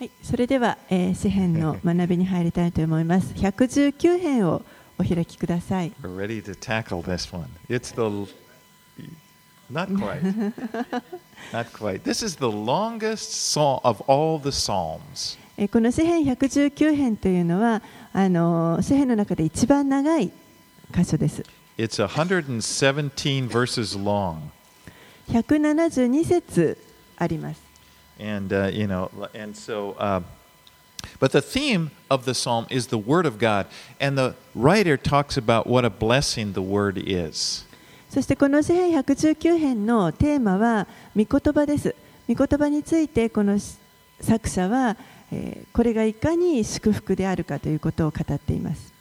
はい、それでは、えー、詩編の学びに入りたいと思います。119編をお開きください。この詩編119編というのはあの詩編の中で一番長い箇所です。117節あります。And, uh, you know, and so, uh, but the theme of the psalm is the Word of God. And the writer talks about what a blessing the Word is. そしてこの詩編119編のテーマは御言葉です。御言葉についてこの作者は、えーこれがいかに祝福であるかということを語っています。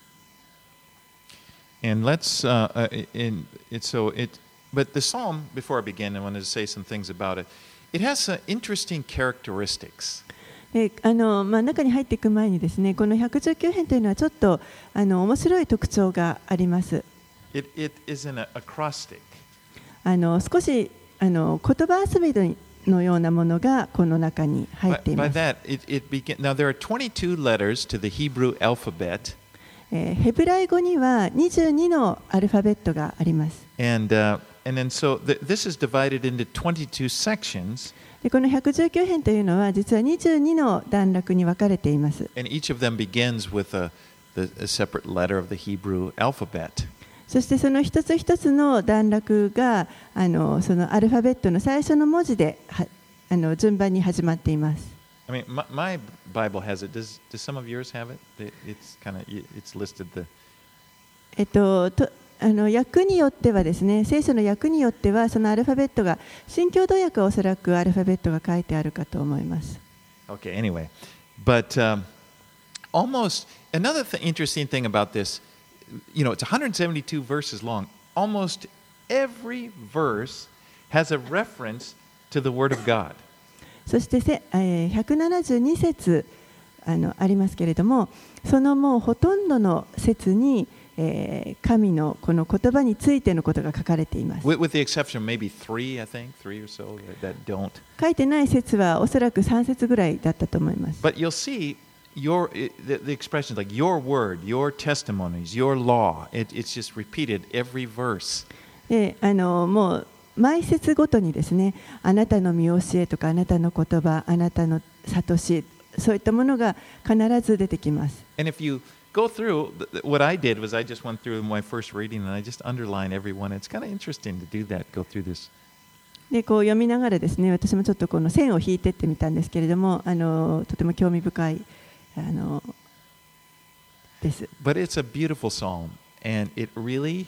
And let's, uh, uh, in, it, so it, but the psalm, before I begin, I wanted to say some things about it. It has some interesting characteristics. であのまあ、中に入っていく前にですねこの119編というのはちょっとあの面白い特徴があります。It, it is an acrostic. あの少しあの言葉遊びのようなものがこの中に入って By, い by ます。that, it, it begin, now there are 22 letters to the Hebrew alphabet. えーヘブライ語には22のアルファベットがあります。And, uh, and then so th- this is divided into 22 sections, でこの119編というのは実は22の段落に分かれています。 and each of them begins with a, the, a separate letter of the Hebrew alphabet. そしてその一つ一つの段落があのそのアルファベットの最初の文字ではあの順番に始まっています。 I mean, my, my Bible has it. Does, does some of yours have it? It- It's kind of it's listed the えっと、と あの訳によってはですね聖書の訳によってはそのアルファベットが新共同訳はおそらくアルファベットが書いてあるかと思います。Okay, anyway. But um, almost another th- interesting thing about this, you know, it's 172 verses long. Almost every verse has a reference to the Word of God. そしてせ、えー172節あのありますけれどもそのもうほとんどの説に、えー神のこの言葉についてのことが書かれています。With, with the exception of maybe three, I think, three or so that, that don't. 書いてない説はおそらく3節ぐらいだったと思います。But you'll see your the, the expressions like your word, your testimonies, your law. It, it's just repeated every verse. であのもう毎節ごとにですねあなたの見教えとかあなたの言葉あなたの悟しそういったものが必ず出てきます。And if you go through, th- th- what I did was I just went through my first reading and I just underlined every one. It's kind of interesting to do that, go through this. でこう読みながらですね私もちょっとこの線を引いてってみたんですけれどもあのとても興味深いあのです。 But it's a beautiful psalm, and it really,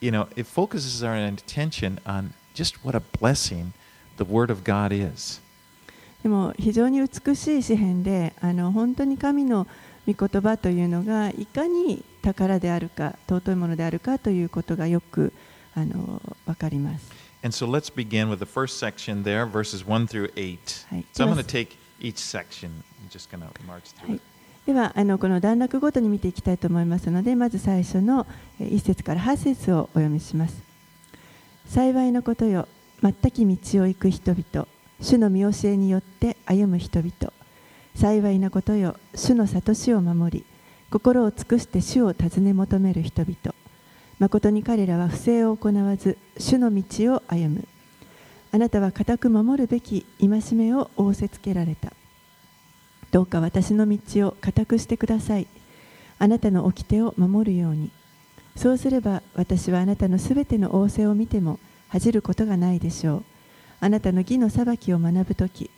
you know, it focuses our attention on just what a blessing the Word of God is. でも非常に美しい詩篇であの本当に神の 御言葉というのがいかに宝であるか尊いものであるかということがよくあの分かります。So there, はい、では最初の1節から8節をお読みします。ごとに見ていきたいと思いますので、まず最初の1節から8節をお読みします。幸いのことよ、全く道を行く人々、主の見教えによって歩む人々。幸いなことよ主の悟しを守り心を尽くして主を尋ね求める人々誠に彼らは不正を行わず主の道を歩むあなたは固く守るべき戒めを仰せつけられたどうか私の道を固くしてください。あなたの掟を守るように。そうすれば私はあなたのすべての仰せを見ても恥じることがないでしょう。あなたの義の裁きを学ぶとき、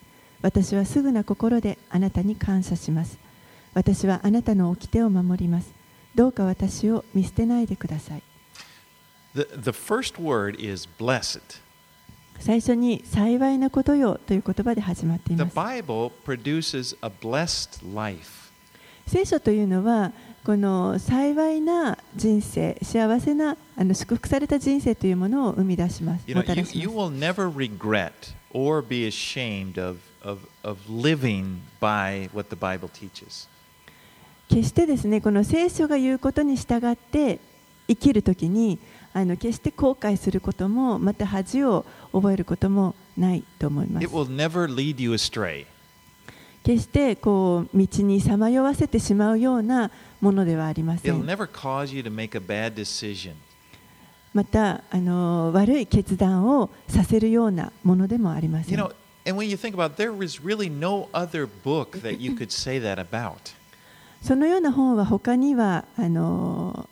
私はすぐな心であなたに感謝します。私はあなたの掟を守ります。どうか私を見捨てないでください。The, the first word is blessed. 最初に幸いなことよという言葉で始まってい The ます。Bible produces a blessed life. 聖書というのはこの幸いな人生幸せなあの祝福された人生というものを生み出します You も know, た you, you will never regret or be ashamed of, of, of living by what the Bible teaches. 決してですねこの聖書が言うことに従って生きるときにあの決して後悔することもまた恥を覚えることもないと思います It will never lead you astray. 決してこう道にさまよわせてしまうようなものではありませ It'll ん never cause you to make a bad decision. またあの悪い決断をさせるようなものでもありませ You ん know, and when you think about it, there is really no other book that you could say that about. そのような本は他にはあの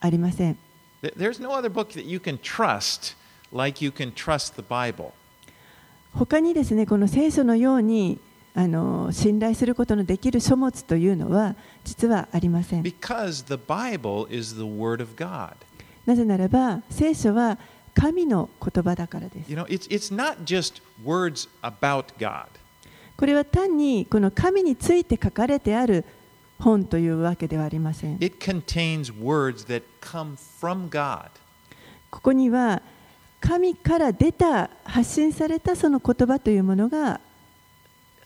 ありません There- There's no other book that you can trust like you can trust the Bible. 他にですねこの聖書のようにあの信頼することのできる書物というのは実はありません Because the Bible is the Word of God. なぜならば聖書は神の言葉だからです You know, it's, it's not just words about God. これは単にこの神について書かれてある本というわけではありません It contains words that come from God. ここには神から出た発信されたその言葉というものが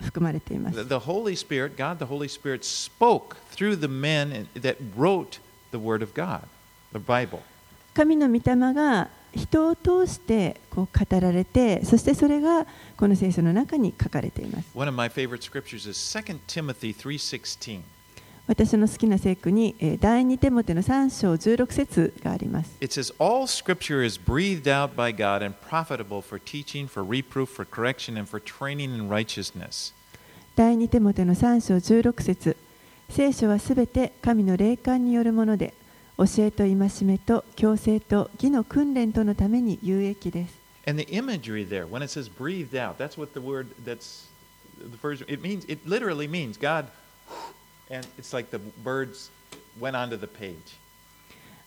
含まれています the Holy Spirit, God the Holy Spirit, spoke through the men that wrote the Word of God, the Bible. 神の御霊が人を通してこう語られてそしてそれがこの聖書の中に書かれています One of my favorite scriptures is 2 Timothy 3:16. 私の好きな聖句にえー第2テモテの3章16節があります It says, All scripture is breathed out by God and profitable for teaching, for reproof, for correction, and for training in righteousness. 第2テモテの3章16節聖書はすべて神の霊感によるもので教えと戒めと強制と義の訓練とのために有益です。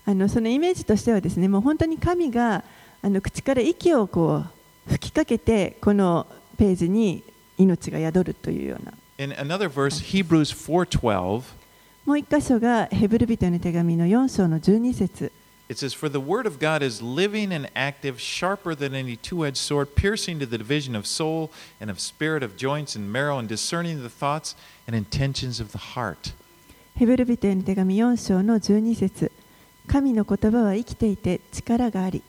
あのそのイメージとしてはですね、もう本当に神があの口から息をこう吹きかけて、このページに命が宿るというような。もう一箇所がヘブル人への手紙の4章の12節 it says, For the word of God is living and active, sharper than any two-edged sword, piercing to the division of soul and of spirit, of joints and marrow, and discerning the thoughts and intentions of the heart. ヘブル人への手紙4章の12節神の言葉は生きていて力があり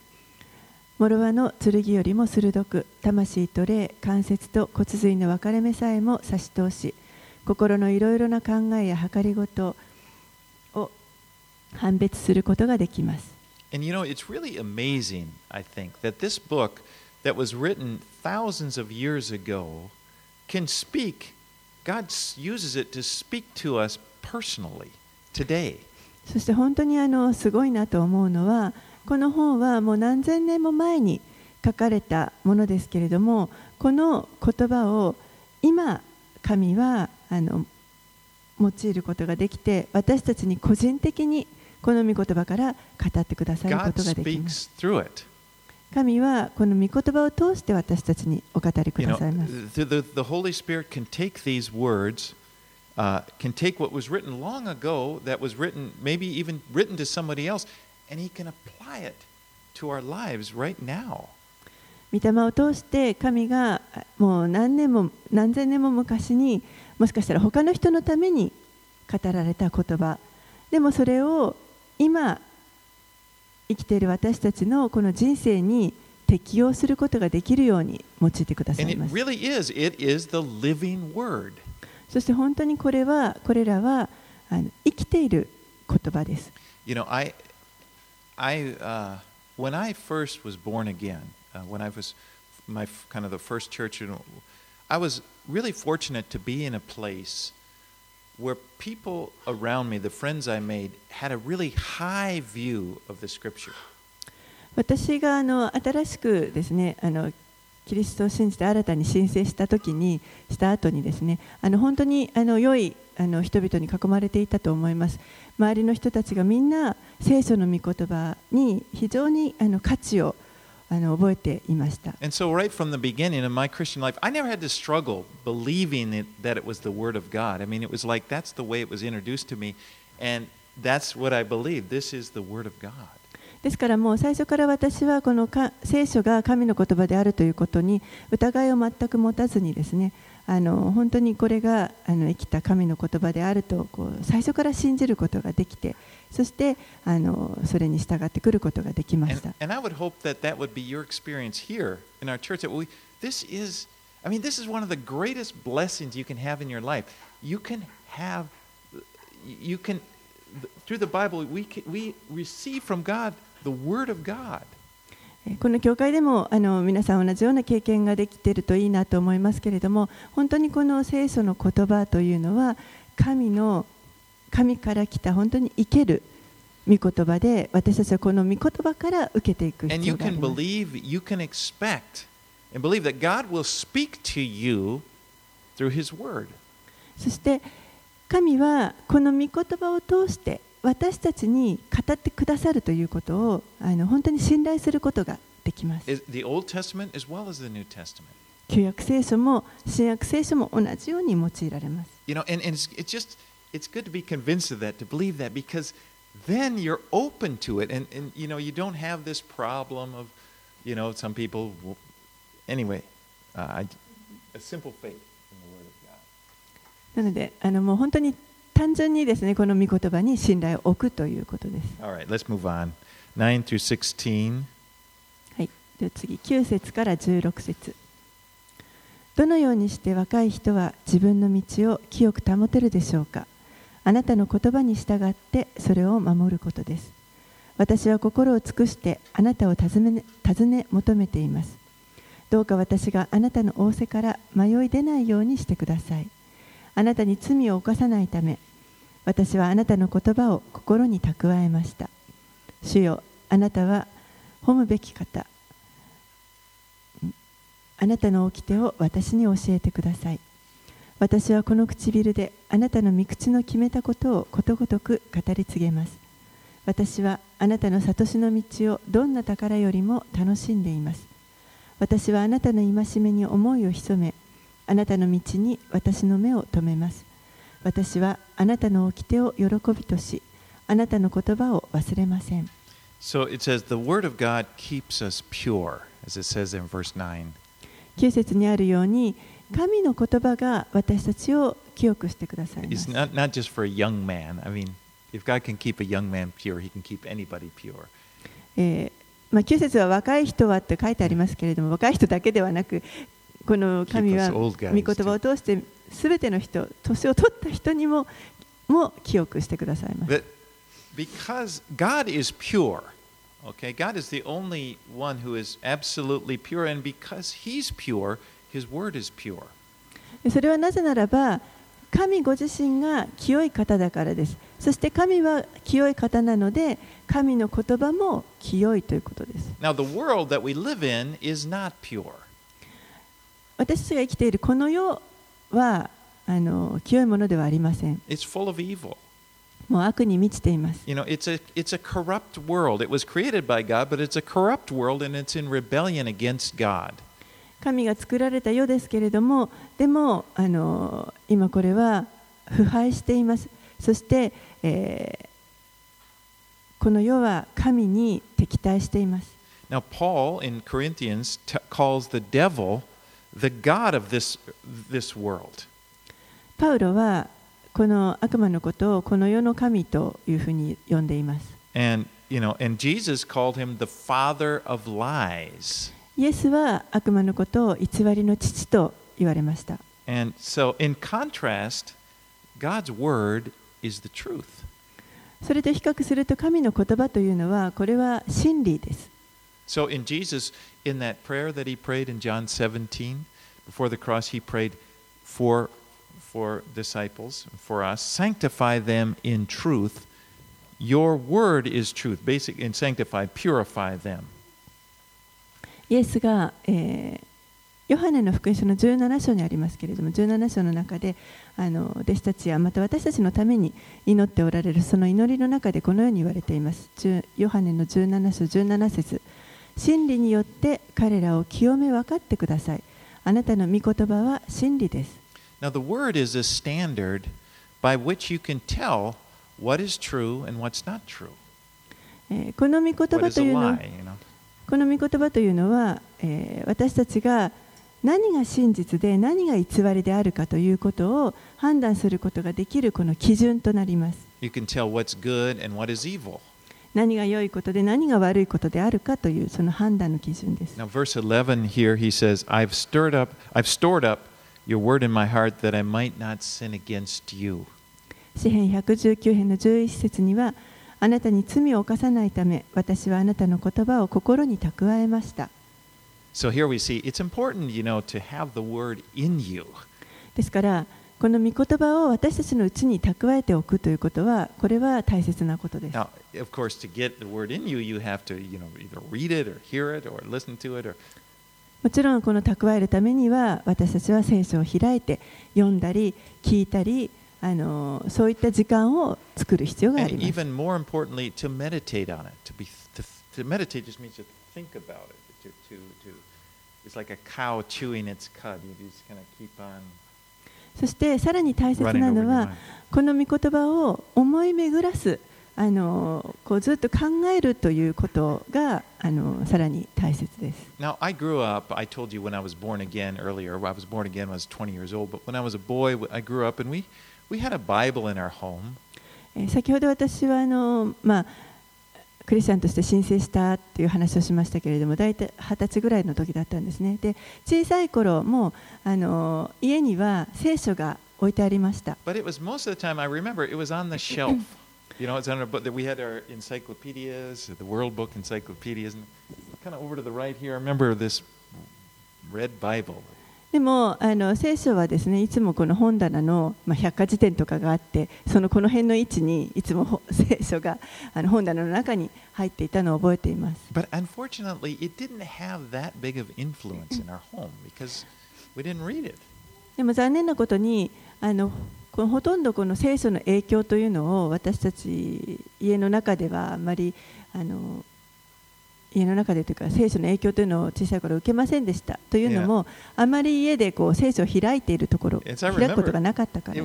諸刃の剣よりも鋭く魂と霊関節と骨髄の分かれ目さえも差し通し心のいろいろな考えや計りごとを判別することができます And you know, it's really amazing, I think, that this book that was written thousands of years ago can speak, God uses it to speak to us personally today. そして本当にあのすごいなと思うのはこの本はもう何千年も前に書かれたものですけれどもこの言葉を今神はあの用いることができて私たちに個人的にこの御言葉から語ってくださることができます.神はこの御言葉を通して私たちにお語りく You だ know, さいます the, the, the Holy Spirit can take these words, uh, can take what was written long ago, that was written, maybe even written to somebody else, and He can apply it to our lives right now. 御霊を通して神がもう何年も何千年も昔にもしかしたら他の人のために語られた言葉でもそれを今生きている私たちのこの人生に適用することができるように用いてくださいます really is. Is. そして本当にこれはこれらはあの生きている言葉です You know, I, I, uh, when I first was born again, uh, when I was my kind of the first church, know, I was really fortunate to be in a place where people around me, the friends I made, had a really high view of the Scripture. 私があの新しくですねあのキリストを信じて新たに申請した時にした後にですねあの本当にあの良いあの人々に囲まれていたと思います周りの人たちがみんな聖書の御言葉に非常にあの価値をあの覚えていました。ですからもう最初から私はこのか聖書が神の言葉であるということに疑いを全く持たずにですねあの本当にこれがあの生きた神の言葉であるとこう最初から信じることができてそしてあのそれに従ってくることができまし And, た and I would hope that that would be your experience here in our church. That we, this is, I mean, this is one of the greatest blessings you can have in your life. You can have, you can, through the Bible, we, can, we receive from God the Word of God. えーこの教会でもあの皆さん同じような経験ができているといいなと思いますけれども本当にこの聖書の言葉というのは神の神から来た本当に生ける御言葉で私たちはこの御言葉から受けていく必要があります。そして神はこの御言葉を通して私たちに語ってくださるということをあの本当に信頼することができます。旧約聖書も新約聖書も同じように用いられます。You know, and, and it's, it's just, it's good to be convinced of that, to believe that, because then you're open to it. And, and you know, you don't have this problem of, you know, some people, will- anyway, uh, a simple faith in the Word of God. なのであのもう本当に単純にですねこの御言葉に信頼を置くということです。All right, let's move on. 9 through 16. はい、では次9節から16節どのようにして若い人は自分の道を清く保てるでしょうか？あなたの言葉に従ってそれを守ることです私は心を尽くしてあなたを尋ね尋ね求めていますどうか私があなたの仰せから迷い出ないようにしてくださいあなたに罪を犯さないため私はあなたの言葉を心に蓄えました。主よあなたは褒むべき方。あなたの掟を私に教えてください。私はこの唇であなたの御口の決めたことをことごとく語り継げます。私はあなたの悟しの道をどんな宝よりも楽しんでいます。私はあなたの戒めに思いを潜めあなたの道に私の目を留めます。私はあなたの掟を喜びとしあなたの言葉を忘れません So it says, the Word of God keeps us pure, as it says in verse 9. 9節にあるように神の言葉が私たちを清くしてくださいま It's す not, not just for a young man. I mean, if God can keep a young man pure, he can keep anybody pure. えーまあ、9節は若い人はって書いてありますけれども若い人だけではなくこの神は御言葉を通して全ての人年を取った人にもも清くしてくださいます because God is pure, okay, God is the only one who is absolutely pure, and because He's pure, His Word is pure. それはなぜならば神ご自身が清い方だからですそして神は清い方なので神の言葉も清いということです Now, the world that we live in is not pure. 私たちが生きているこの世はあの清いものではありません。もう悪に満ちています。You know, it's a, it's a God, 神が作られた世ですけれども、でもあの今これは腐敗しています。そして、え、この世は神に敵対しています。The god of this this world. パウロはこの悪魔のことをこの世の神というふうに呼んでいます And you know, and Jesus called him the father of lies. イエスは悪魔のことを偽りの父と言われました And so, in contrast, God's word is the truth. それと比較すると神の言葉というのはこれは真理です So, in Jesus, in that prayer that he prayed in John 17, before the cross, he prayed for for disciples, for us, sanctify them in truth. Your word is truth. Basic and sanctify, purify them. イエスが、えーヨハネの福音書の17章にありますけれども17章の中であの弟子たちやまた私たちのために祈っておられるその祈りの中でこのように言われていますヨハネの17章17節真理によって彼らを清め分かってくださいあなたの御言葉は真理です Now, the word is a standard by which you can tell what is true and what's not true. えーこの御言葉というのは lie, you know? この御言葉というのは、えー私たちが何が真実で何が偽りであるかということを判断することができるこの基準となります。You can tell what's good and what is evil. 何が良いことで何が悪いことであるかというその判断の基準です。Now, verse 11 here, he says, I've stirred up, I've stored up your word in my heart that I might not sin against you. 詩編119編の11節にはあなたに罪を犯さないため私はあなたの言葉を心に蓄えました So here we see it's important, you know, to have the word in you. ですからこの御言葉を私たちのうちに蓄えておくということは、これは大切なことです。もちろん、この蓄えるためには、私たちはセ聖書を開いて、読んだり、聞いたり、あのそういった時間を作る必要があります。そしてさらに大切なのは.この御言葉を思い巡らすあのこうずっと考えるということがあのさらに大切です。Now, I grew up, I told you when I was born again earlier, I was born again when I was 20 years old, but when I was a boy, I grew up and we, we had a Bible in our home. えー先ほど私はあの、まあ、クリスチャンとして申請したっていう話をしましたけれども大体二十歳ぐらいの時だったんですね。で小さい頃もあの家には聖書が置いてありました。でもあの聖書はですねいつもこの本棚の、まあ、百科事典とかがあってそのこの辺の位置にいつもほ聖書があの本棚の中に入っていたのを覚えています But unfortunately, it didn't have that big of influence in our home because we didn't read it. でも残念なことにあのこのほとんどこの聖書の影響というのを私たち家の中ではあまりあの家の中でというか聖書の影響というのを小さい頃受けませんでしたというのもあまり家でこう聖書を開いているところ開くことがなかったから、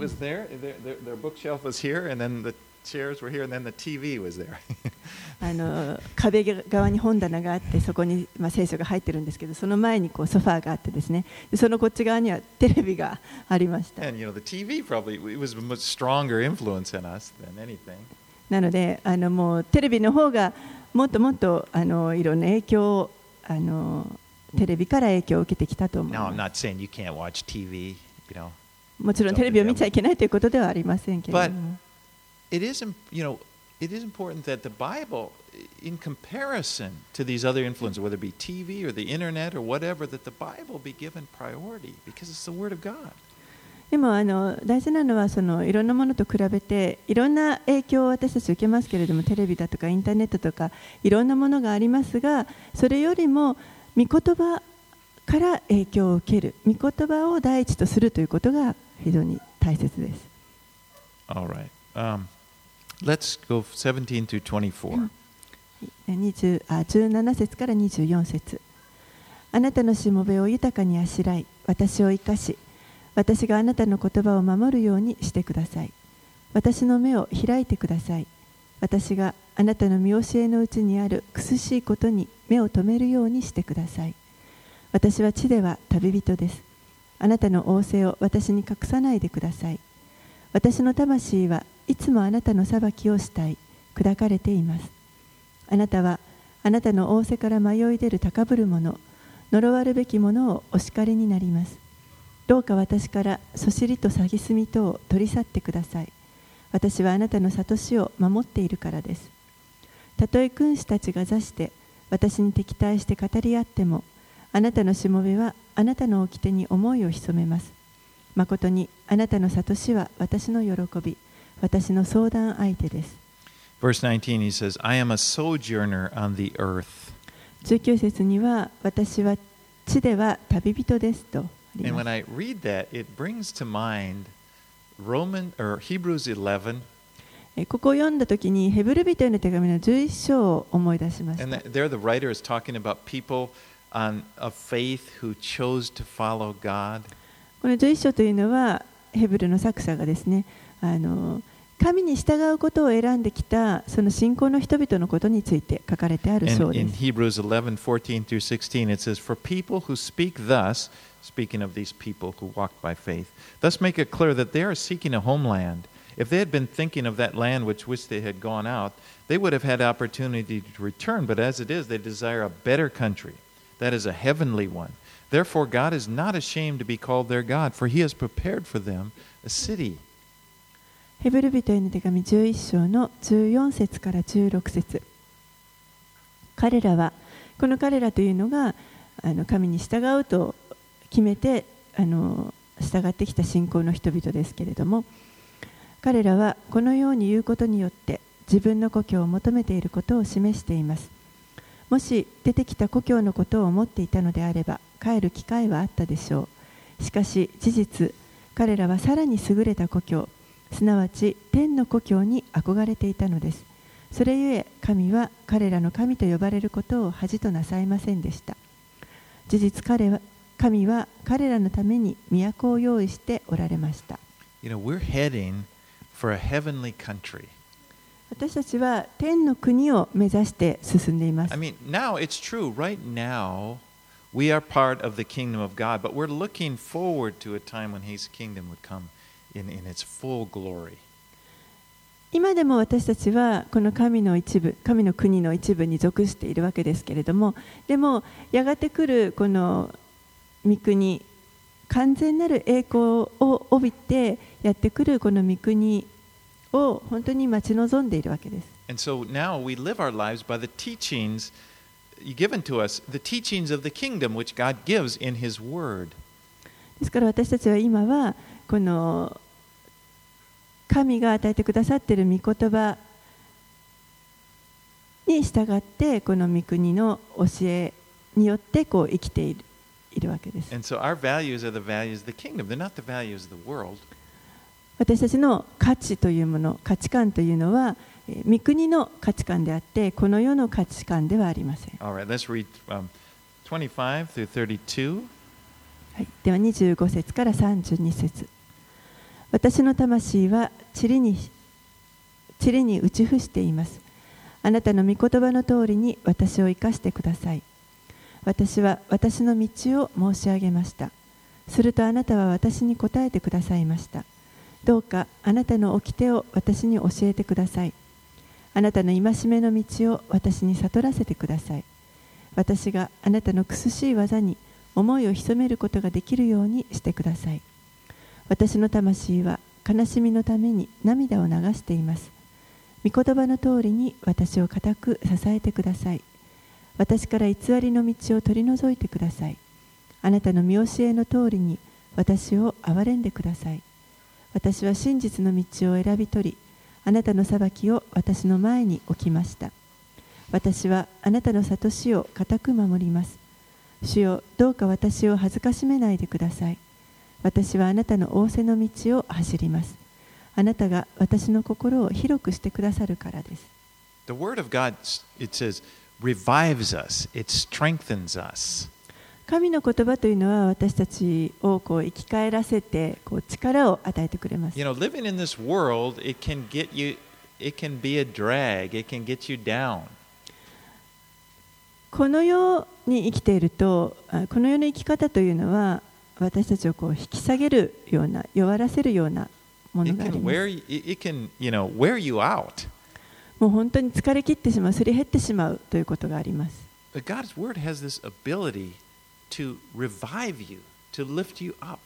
あの壁側に本棚があってそこに、ま、聖書が入ってるんですけどその前にこうソファーがあってですね。そのこっち側にはテレビがありました。なのであのもうテレビの方がもっともっとあのいろんな影響をあのテレビから影響を受けてきたと思いま TV. You know, すもちろんテレビを見ちゃいけないということではありませんけれども it is, im- you know, it is important that the Bible, in comparison to these other influences, whether it be TV or the internet or whatever, that the Bible be given priority because it's the Word of God. でもあの大事なのはそのいろんなものと比べていろんな影響を私たち受けますけれどもテレビだとかインターネットとかいろんなものがありますがそれよりも御言葉から影響を受ける御言葉を第一とするということが非常に大切です。All right. Um, let's go 17 through 24. 20あ17節から24節あなたのしもべを豊かにあしらい私を生かし私があなたの言葉を守るようにしてください。私の目を開いてください。私があなたの見教えのうちにある苦しいことに目を留めるようにしてください。私は地では旅人です。あなたの仰せを私に隠さないでください。私の魂はいつもあなたの裁きをしたい。砕かれています。あなたはあなたの仰せから迷い出る高ぶる者呪わるべき者をお叱りになります。どうか私からそしりと詐欺すみとを取り去ってください。私はあなたの悟しを守っているからです。たとえ君主たちが座して私に敵対して語り合ってもあなたのしもべはあなたの掟に思いを潜めます。誠にあなたの悟しは私の喜び私の相談相手です。Verse 19, he says, I am a sojourner on the earth. 19節には私は地では旅人ですと あり And ま when す I read that, it brings to mind Roman or Hebrews 11, えここを読んだ時にヘブル人への手紙の11章を思い出しまし and た th- there the writer is talking about people on, of faith who chose to follow God. この11章というのはヘブルの作者がですねあの 神に従うことを選んできたその信仰の人々のことについて書かれてある And 章で in す Hebrews 11, 14 through 16, it says, For people who speak thus, speaking of these people who walk by faith, thus make it clear that they are seeking a homeland If they had been thinking of that land which which they had gone out, they would have had opportunity to return. But as it is, they desire a better country, that is a heavenly one. Therefore, God is not ashamed to be called their God, for He has prepared for them a city. ヘブル人への手紙11章の14節から16節。彼らはこの彼らというのがあの神に従うと決めてあの従ってきた信仰の人々ですけれども彼らはこのように言うことによって自分の故郷を求めていることを示しています。もし出てきた故郷のことを思っていたのであれば帰る機会はあったでしょう。しかし事実彼らはさらに優れた故郷すなわち天の故郷に憧れていたのですそれゆえ神は彼らの神と呼ばれることを恥となさいませんでした事実彼は神は彼らのために都を用意しておられました You know, we're heading for a heavenly country. 私たちは天の国を目指して進んでいます I mean, now it's true. Right now, we are part of the kingdom of God, but we're looking forward to a time when His kingdom would come 今でも私たちはこの神の一部、神の国の一部に属しているわけですけれども、でもやがてくるこの御国、完全なる栄光を帯びてやってくるこの御国を本当に待ち望んでいるわけです。ですから私たちは今はこの神が与えてくださっている御言葉に従ってこの御国の教えによってこう生きているいるわけです。So kingdom. 私たちの価値というもの、価値観というのは、えー御国の価値観であって、この世の価値観ではありません。Right, read um, 25 through 32. はい、では25節から32節私の魂は塵に塵に打ち伏しています。あなたの御言葉の通りに私を生かしてください。私は私の道を申し上げました。するとあなたは私に答えてくださいました。どうかあなたの掟を私に教えてください。あなたの戒めの道を私に悟らせてください。私があなたの苦しい技に思いを潜めることができるようにしてください。私の魂は悲しみのために涙を流しています。御言葉の通りに私を固く支えてください。私から偽りの道を取り除いてください。あなたの見教えの通りに私を憐れんでください。私は真実の道を選び取りあなたの裁きを私の前に置きました。私はあなたの悟しを固く守ります。主よどうか私を恥ずかしめないでください。私はあなたの仰せの道を走りますあなたが私の心を広くしてくださるからです The Word of God, it says, revives us, it strengthens us. 神の言葉というのは私たちをこう生き返らせてこう力を与えてくれます You know, living in this world, it can get you, it can be a drag, it can get you down. この世に生きているとあこの世の生き方というのは私たちをこう引き下げるような弱らせるようなものがあります you- you know. もう本当に疲れ切ってしまうすり減ってしまうということがあります But God's Word has this ability to revive you, to lift you up.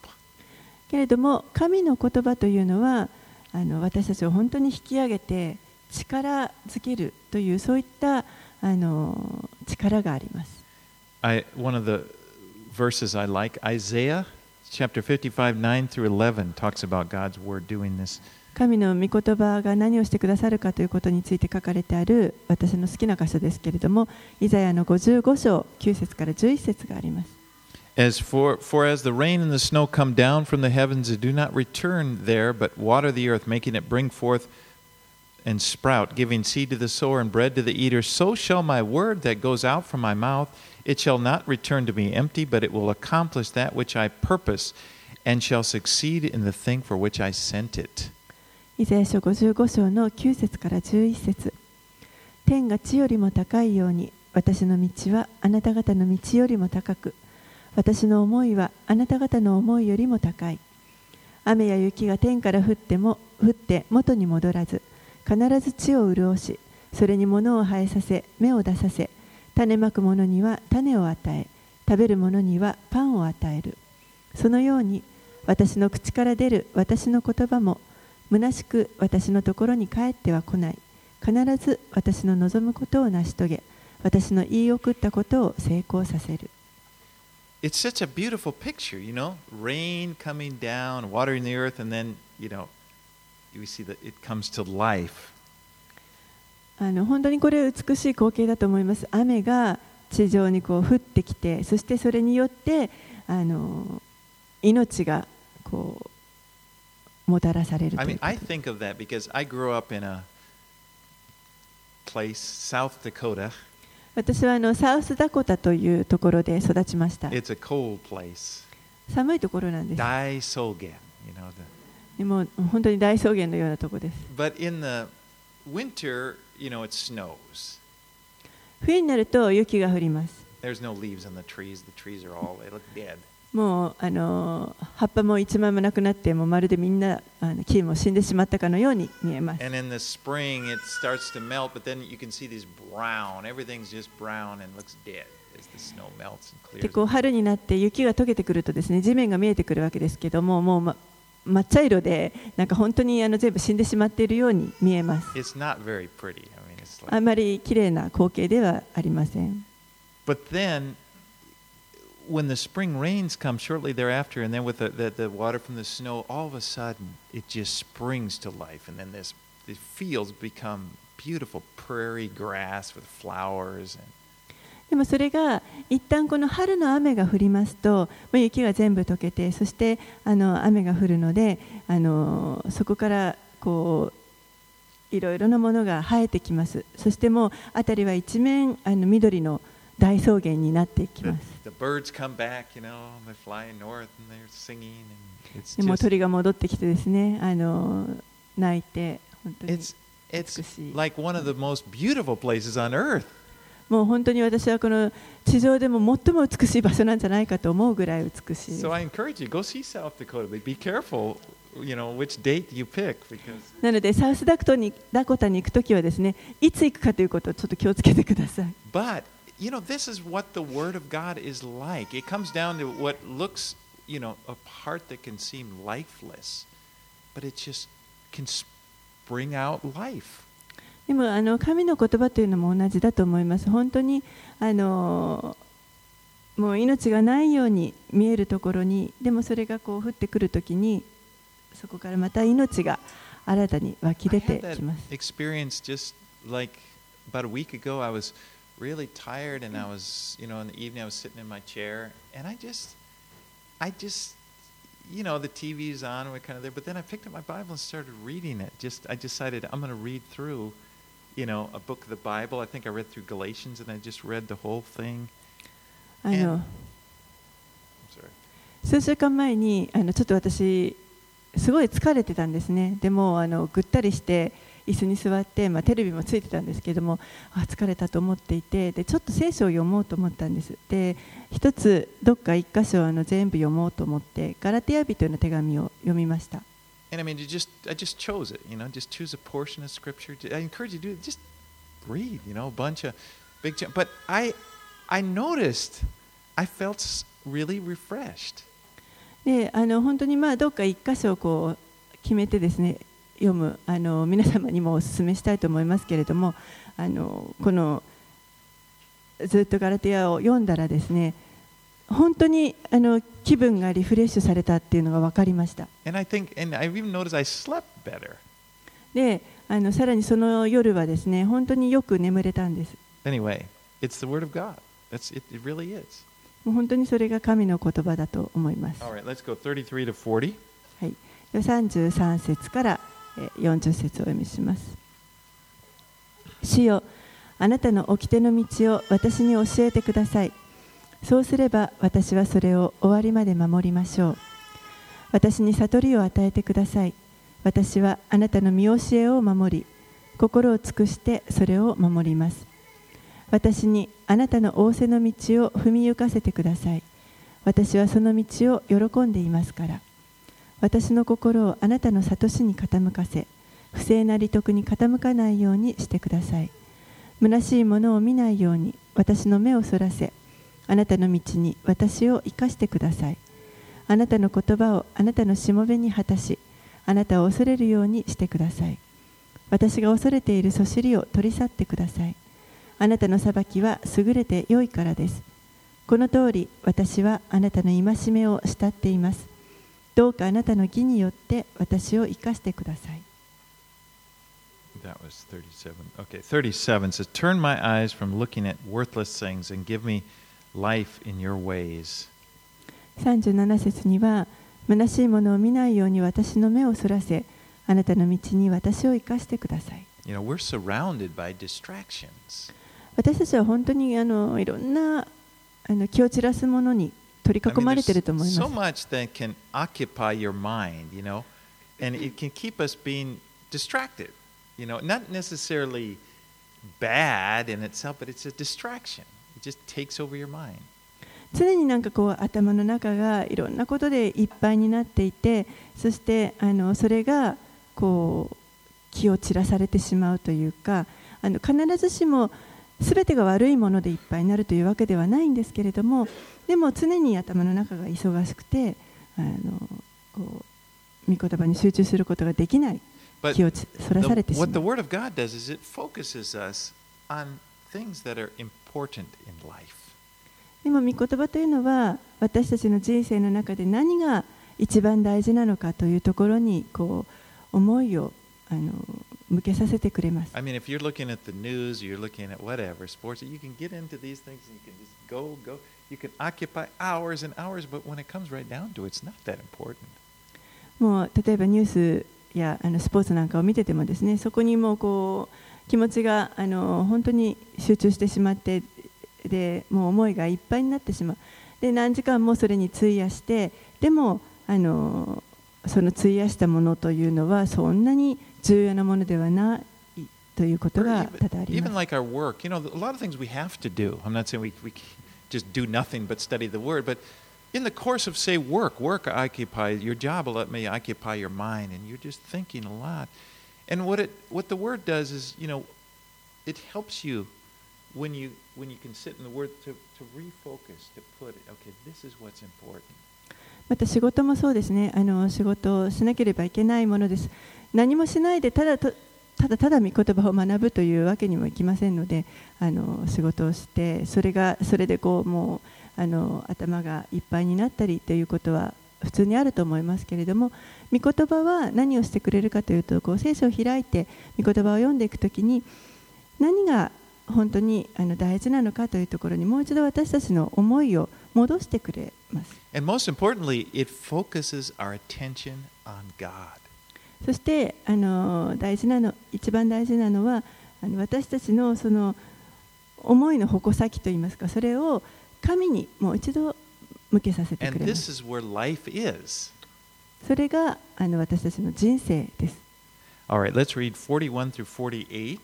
けれども神の言葉というのはあの私たちを本当に引き上げて力づけるというそういったあの力があります。I, one of the verses I like, Isaiah chapter 55, 9 through 11, talks about God's Word doing this. 神の御言葉が何をしてくださるかということについて書かれてある私の好きな箇所ですけれども、イザヤの55章9節から11節があります。 As for, for as the rain and the snow come down from the heavens and do not return there, but water the earth, making it bring forth and sprout, giving seed to the sower and bread to the eater, so shall my word that goes out from my mouth, it shall not return to me empty, but it will accomplish that which I purpose, and shall succeed in the thing for which I sent it. イザヤ書55章の9節から11節天が地よりも高いように私の道はあなた方の道よりも高く私の思いはあなた方の思いよりも高い雨や雪が天から降っても降って元に戻らず必ず地を潤しそれに物を生えさせ芽を出させ種まく者には種を与え食べる者にはパンを与えるそのように私の口から出る私の言葉も虚しく私のところに帰っては来ない必ず私の望むことを成し遂げ私の言い送ったことを成功させる It's such a beautiful picture, you know, rain coming down, watering the earth, and then, you know, we see that it comes to life. あの本当にこれは美しい光景だと思います雨が地上にこう降ってきてそしてそれによってあの命がこうもたらされる I という mean, I think of that because I grew up in a place, South Dakota. 私はあのサウスダコタというところで育ちました It's a cold place. 寒いところなんです大草原, you know. The, でも本当に大草原のようなところです but in the winter, 冬になると雪が降ります。もうあの葉っぱも一枚もなくなって、もうまるでみんなあの木も死んでしまったかのように見えます。で、春になると雪が溶けてくるとですね、地面が見えてくるわけですけども、抹茶色でなんか本当にあの全部死んでしまっているように見えます. I mean, it's あ like. まり綺麗な光景ではありません But then, when the spring rains come shortly thereafter, and then with the, the, the water from the snow, all of a sudden it just springs to life, and then this the fields become beautiful prairie grass with flowers and でもそれが一旦この春の雨が降りますとまあ雪が全部溶けてそしてあの雨が降るのであのそこからこういろいろなものが生えてきます。そしてもう辺りは一面あの緑の大草原になっていきます。It's でも鳥が戻ってきてですねあの泣いて本当に it's it's 美しい。like one of the most beautiful places on earth. もう本当に私はこの地上でも最も美しい場所なんじゃないかと思うぐらい美しい So I encourage you go see South Dakota, but be careful, you know, which date you pick because なのでサウスダクトにダコタに行くときはですねいつ行くかということをちょっと気をつけてください But, you know, this is what the Word of God is like. It comes down to what looks, you know, a part that can seem lifeless, but it just can bring out life. でもあの神の言葉というのも同じだと思います本当にあのもう命がないように見えるところにでもそれがこう降ってくるときにそこからまた命が新たに湧き出てきます experience just like about a week ago. I was really tired and I was, you know, in the evening I was sitting in my chair and I just, I just, you know, the TV's on, we're kind of there, but then I picked up my Bible and started reading it. Just, I decided I'm going to read through, you know, a book of the Bible. I think I read through Galatians and I just read the whole thing. 数週間前にあのちょっと私すごい疲れてたんですね。でもあのぐったりして椅子に座って、まあ、テレビもついてたんですけどもあ疲れたと思っていてでちょっと聖書を読もうと思ったんです。で一つどっか一箇所あの全部読もうと思ってガラテヤ人への手紙を読みました And I mean, you just, I just chose it, you know, just choose a portion of scripture. I encourage you to do it. Just read, you know, a bunch of big, chunk. but I, I noticed, I felt s- really refreshed. であの本当にまあどっか一箇所をこう決めてですね読むあの皆様にもお勧めしたいと思いますけれどもあのこのずっとガラテヤを読んだらですね 本当にあの気分がリフレッシュされたっていうのが分かりました.であのさらにその夜はですね本当によく眠れたんです Anyway, it's the Word of God. That's it, it really is. もう本当にそれが神の言葉だと思います、right, let's go 33 to 40. はい、では33節からえー40節をお読みします。主よあなたの掟の道を私に教えてください。そうすれば私はそれを終わりまで守りましょう。私に悟りを与えてください。私はあなたの見教えを守り、心を尽くしてそれを守ります。私にあなたの仰せの道を踏み行かせてください。私はその道を喜んでいますから。私の心をあなたの悟しに傾かせ不正な利得に傾かないようにしてください虚しいものを見ないように私の目をそらせあなたの道に私を生かしてください。あなたの言葉をあなたのしもべに果たしあなたを恐れるようにしてください。私が恐れているそしりを取り去ってください。あなたの裁きは優れて良いからです。この通り私はあなたの戒めを慕っています。どうかあなたの義によって私を生かしてください。That was 37. Okay, 37 says, Turn my eyes from looking at worthless things and give me life in your ways. 37節には虚しいものを見ないように私の目をそらせあなたの道に私を生かしてください You know, we're surrounded by distractions. 私たちは本当にあのいろんなあの気を散らすものに取り I 囲 mean, まれていると思い there's ま so す much that can occupy your mind, you know, and it can keep us being distracted. You know, not necessarily bad in itself, but it's a distraction. It just takes over your mind. 常になんかこう頭の中がいろんなことでいっぱいになっていてそしてあのそれがこう気を散らされてしまうというかあの必ずしも全てが悪いものでいっぱいになるというわけではないんですけれどもでも常に頭の中が忙しくてあのこう御言葉に集中することができない気をそらされてしま what the う Word of God does is it focuses us on things that are important in life. でも御言葉というのは私たちの人生の中で何が一番大事なのかというところにこう思いをあの向けさせてくれます。I mean, if you're looking at the news, you're looking at whatever, sports, you can get into these things and you can just go, go. You can occupy hours and hours, but when it comes right down to it, it's not that important. もう例えばニュースやあのスポーツなんかを見ててもですねそこにもうこう気持ちがあの本当に集中してしまってでもう思いがいっぱいになってしまうで何時間もそれに費やしてでもあのその費やしたものというのはそんなに重要なものではないということが even, 多々あり even ます。like our work, you know, a lot of things we have to do. I'm not saying we, we just do nothing but study the Word, but in the course of, say, work, work occupy your job will let me occupy your mind, and you're just thinking a lot. And what it what the Word does is, you know, it helps you when you when you can sit in the Word to, to refocus, to put it, okay, this is what's important. また仕事もそうですねあの仕事をしなければいけないものです何もしないでただとただただ御言葉を学ぶというわけにもいきませんのであの仕事をしてそれがそれでこうもうあの頭がいっぱいになったりということは普通にあると思いますけれども御言葉は何をしてくれるかというとこう聖書を開いて御言葉を読んでいくときに何が本当にあの大事なのかというところにもう一度私たちの思いを戻してくれます。And most importantly, it focuses our attention on God. そしてあの大事なの一番大事なのはあの私たちのその思いの矛先といいますかそれを神にもう一度向けさせてくれます.それがあの私たちの人生です。All right, let's read 41 through 48.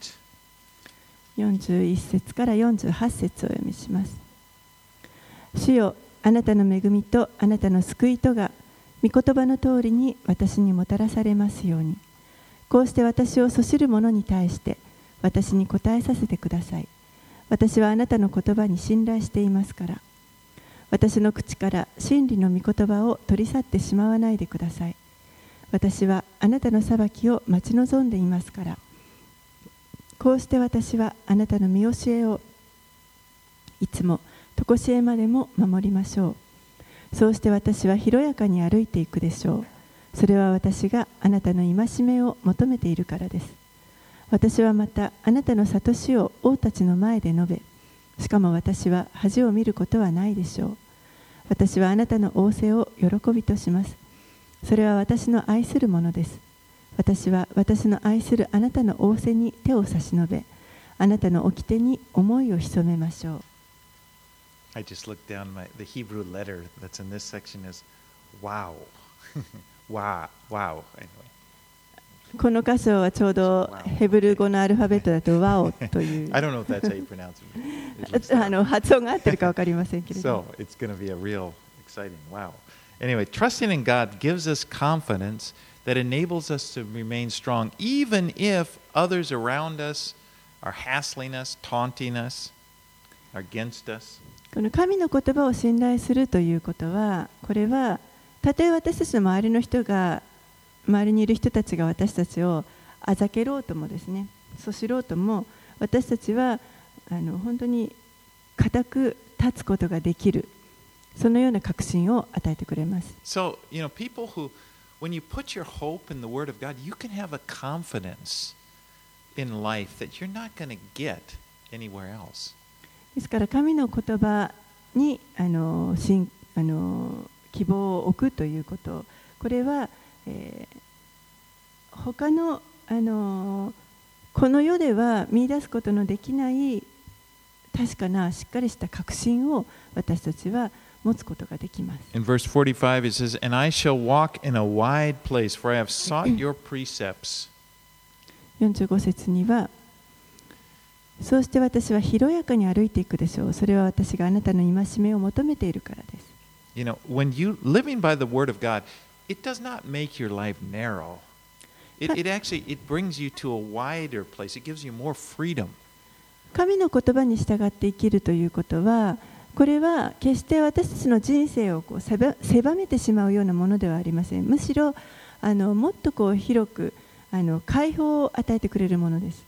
41節から48節をお読みします。主よあなたの恵みとあなたの救いとが御言葉の通りに私にもたらされますように。こうして私をそしる者に対して私に答えさせてください。私はあなたの言葉に信頼していますから私の口から真理の御言葉を取り去ってしまわないでください。私はあなたの裁きを待ち望んでいますから。こうして私はあなたの見教えをいつも常しえまでも守りましょう。そうして私は広やかに歩いていくでしょう。それは私があなたの戒めを求めているからです。私はまたあなたの諭しを王たちの前で述べしかも私は恥を見ることはないでしょう。私はあなたの仰せを喜びとしますそれは私の愛するものです私は私の愛するあなたの仰せに手を差し伸べあなたの掟に思いを潜めましょう I just looked down my the Hebrew letter that's in this section is wow. wow. Wow. Anyway. この箇所はちょうどヘブル語のアルファベットだとワオというあの発音が合ってるか分かりませんけれど so it's going to be a real exciting wow. Anyway, trusting in God gives us confidence that enables us to remain strong, even if others around us are hassling us, taunting us, against us. この神の言葉を信頼するということはこれはたとえ私たちの周りの人が周りにいる人たちが私たちをあざけろうともですねそしろうとも私たちはあの本当に固く立つことができるそのような確信を与えてくれます So, you know, people who, when you put your hope in the Word of God, you can have a confidence in life that you're not going to get anywhere else. ですから神の言葉にあの信あの希望を置くということこれは、えー他のあのこの世では見出すことのできない確かなしっかりした確信を私たちは持つことができます。In verse 45, it says, And I shall walk in a wide place, for I have sought your precepts. 45節にはそうして私は広やかに歩いていくでしょうそれは私があなたの戒めを求めているからです You know, when you living by the Word of God, 神の言葉に従って生きるということは、これは決して私たちの人生を狭めてしまうようなものではありません。むしろもっと広く解放を与えてくれるものです。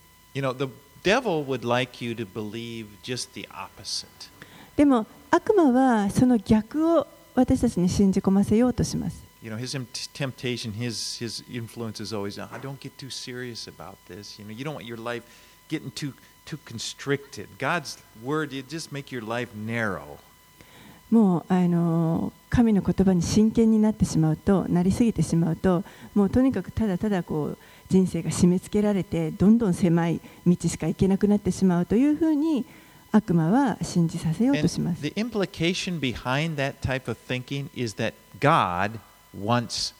でも悪魔はその逆を私たちに信じ込ませようとします。You know, his temptation, his his influence is always, "Ah, don't get too serious about this. You know, you don't want your life getting too too constricted. God's word, it just make your life narrow. もうあの神の言葉に真剣になってしまうとなりすぎてしまうともうとにかくただただこう人生が締め付けられてどんどん狭い道しか行けなくなってしまうというふうに悪魔は信じさせよう And とします the implication behind that type of thinking is that God wants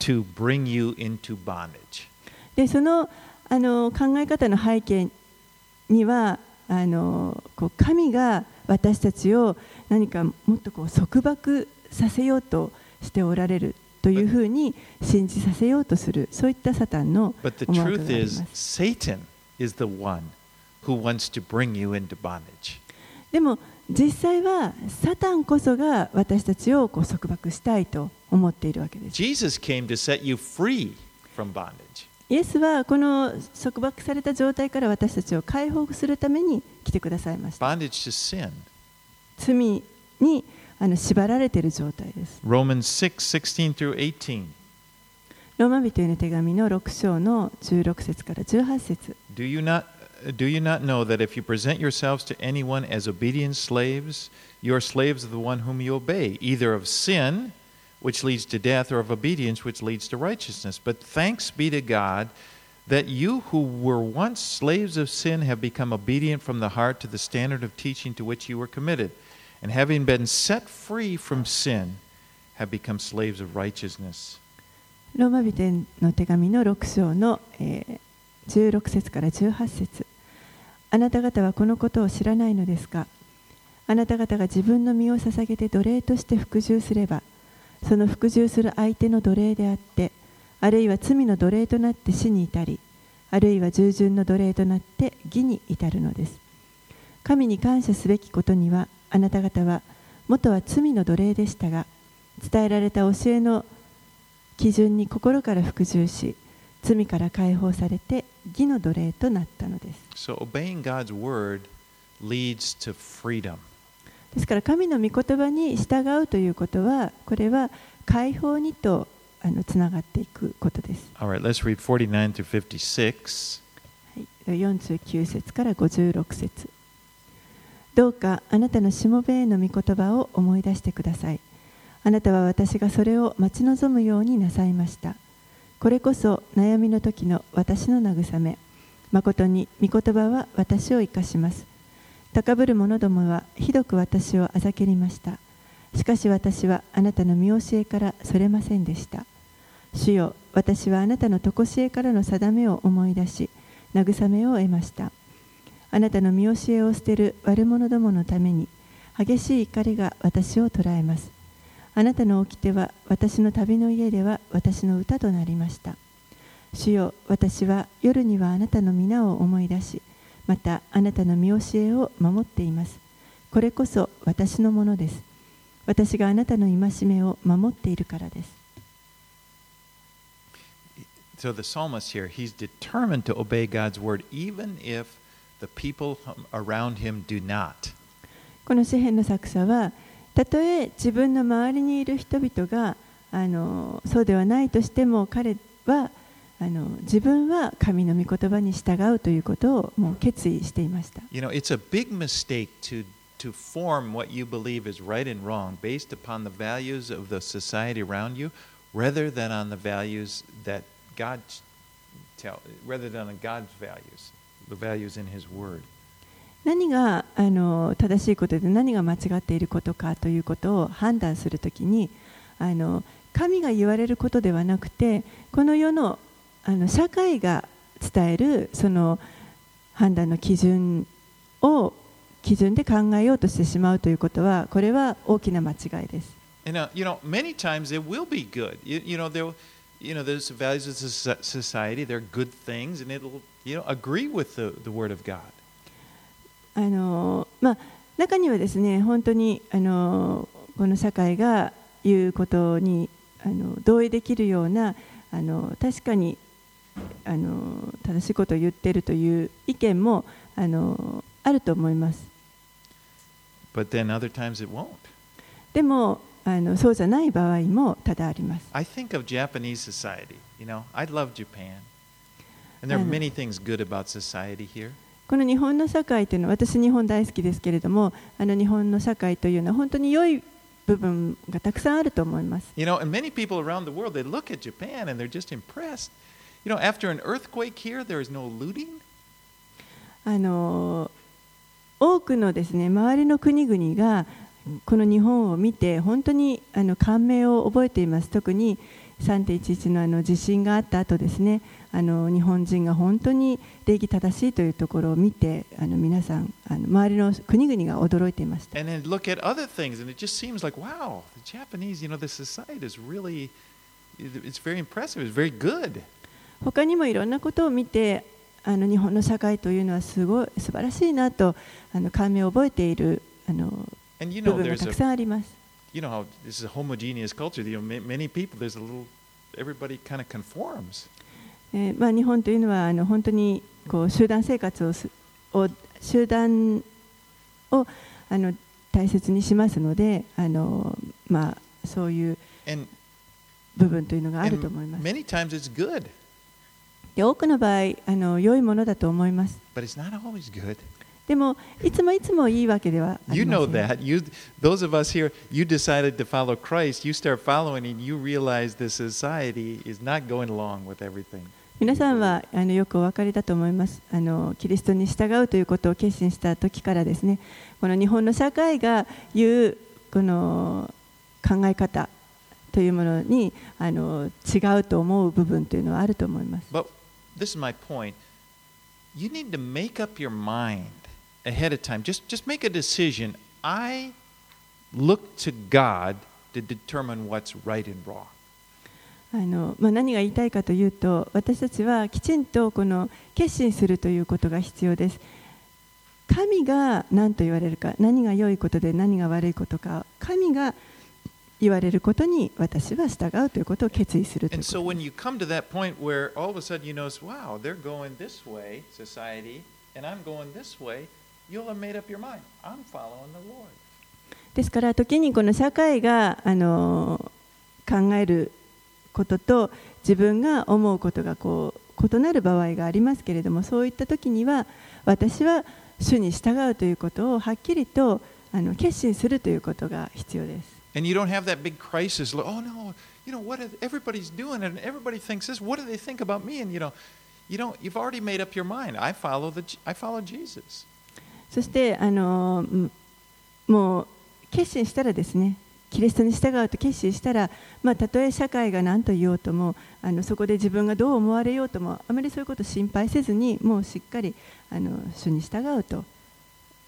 to bring you into bondage. でそのあの考え方の背景にはあのこう神が私たちを何かもっとこう束縛させようとしておられるというふうに信じさせようとするそういったサタンの思惑があります.でも実際はサタンこそが私たちをこう束縛したいと思っているわけです。Jesus came to set you free from bondage. イエスはこの束縛された状態から私たちを解放するために来てくださいました。Bondage to sin. 罪にあの縛られている状態です。Romans 6, 16 through 18. ローマ人への手紙の6章の16節から18節 Do you not do you not know that if you present yourselves to anyone as obedient slaves, you are slaves of the one whom you obey, either of sin, which leads to death, or of obedience, which leads to righteousness. But thanks be to God that you who were once slaves of sin have become obedient from the heart to the standard of teaching to which you were committed, and having been set free from sin, have become slaves of righteousness. ローマ人への手紙の6章の、えー16節から18節あなた方はこのことを知らないのですかあなた方が自分の身を捧げて奴隷として服従すれば その服従する相手の奴隷であってあるいは罪の奴隷となって死に至りあるいは従順の奴隷となって義に至るのです神に感謝すべきことにはあなた方は元は罪の奴隷でしたが伝えられた教えの基準に心から服従し罪から解放されて義の奴隷となったのです So obeying God's word leads to freedom. ですから神の御言葉に従うということはこれは解放にとあのつながっていくことです、All right, let's read 49 through 56. はい、49節から56節。どうかあなたのしもべへの御言葉を思い出してください。あなたは私がそれを待ち望むようになさいました。これこそ悩みの時の私の慰め。誠に御言葉は私を生かします高ぶる者どもはひどく私をあざけりました。しかし私はあなたの見教えからそれませんでした。主よ私はあなたの常しえからの定めを思い出し慰めを得ました。あなたの見教えを捨てる悪者どものために激しい怒りが私を捉えます。あなたの掟は私の旅の家では私の歌となりました。主よ私は夜にはあなたの皆を思い出し、またあなたの見教えを守っています。これこそ私のものです。私があなたの戒めを守っているからです。So the psalmist here, he's determined to obey God's word, even if the people around him do not. この詩篇の作者はたとえ自分の周りにいる人々があのそうではないとしても彼はあの自分は神の御言葉に従うということをもう決意していました。You know, it's a big mistake to to form what you believe is right and wrong based upon the values of the society around you rather than on the values that God tell rather than on God's values, the values in his word. 何があの正しいことで何が間違っていることかということを判断するときにあの神が言われることではなくてこの世のあの社会が伝えるその判断の基準を基準で考えようとしてしまうということはこれは大きな間違いです。You あの、まあ、中にはですね、本当に、あの、この社会が言うことに、あの、同意できるような、あの、確かに、あの正しいことを言っているという意見もあのあると思います。But then other times it won't. でもあのそうじゃない場合も多々あります。I think of Japanese society. You know, I love Japan, and there are many things good about society here. この日本の社会というのは私日本大好きですけれどもあの日本の社会というのは本当に良い部分がたくさんあると思います。You know, and many people around the world they look at Japan and they're just impressed. You know, after an earthquake here, there is no looting. あの多くのですね周りの国々がこの日本を見て本当にあの感銘を覚えています特に3.11のあの地震があった後ですねあの日本人が本当に礼儀正しいというところを見てあの皆さんあの周りの国々が驚いていました And then look at other things, and it just seems like, wow, the Japanese, you know, the society is really, it's very impressive. It's very good. 他にもいろんなことを見てあの日本の社会というのはすごい素晴らしいなとあの感銘を覚えているあの And 部分がたくさんあります。you know how this is a homogeneous culture. You know, ma- many people, there's a little, everybody kind of conforms. えーまあ、日本というのはあの本当にこう集団生活をすを集団をあの大切にしますのであの、まあ、そういう And, 部分というのがあると and 思います。many times it's good, で多くの場合あの、良いものだと思います。でも、いつもいつもいいわけではありませ。皆さんはあのよくお分かりだと思いますあの。キリストに従うということを決心した時からですね、この日本の社会が言うこの考え方というものにあの違うと思う部分というのはあると思います。This is my point. You need to make up your mind ahead of time. Just, just make a decision. I look to God to determine what's right and wrong. あのまあ、何が言いたいかというと私たちはきちんとこの決心するということが必要です。神が何と言われるか何が良いことで何が悪いことか神が言われることに私は従うということを決意するということ。ですから時にこの社会があの考えることと自分が思うことがこう異なる場合がありますけれどもそういった時には私は主に従うということをはっきりとあの決心するということが必要です。And you don't have that big crisis. like, Oh no, you know what is- everybody's doing, and everybody thinks this. What do they think about me? And you know, you don't. You've already made up your mind. I follow the. I follow Jesus. そしてあのうんもう決心したらですねキリストに従うと決心したら、まあ、たとえ社会が何と言おうともあのそこで自分がどう思われようともあまりそういうことを心配せずにもうしっかりあの主に従うと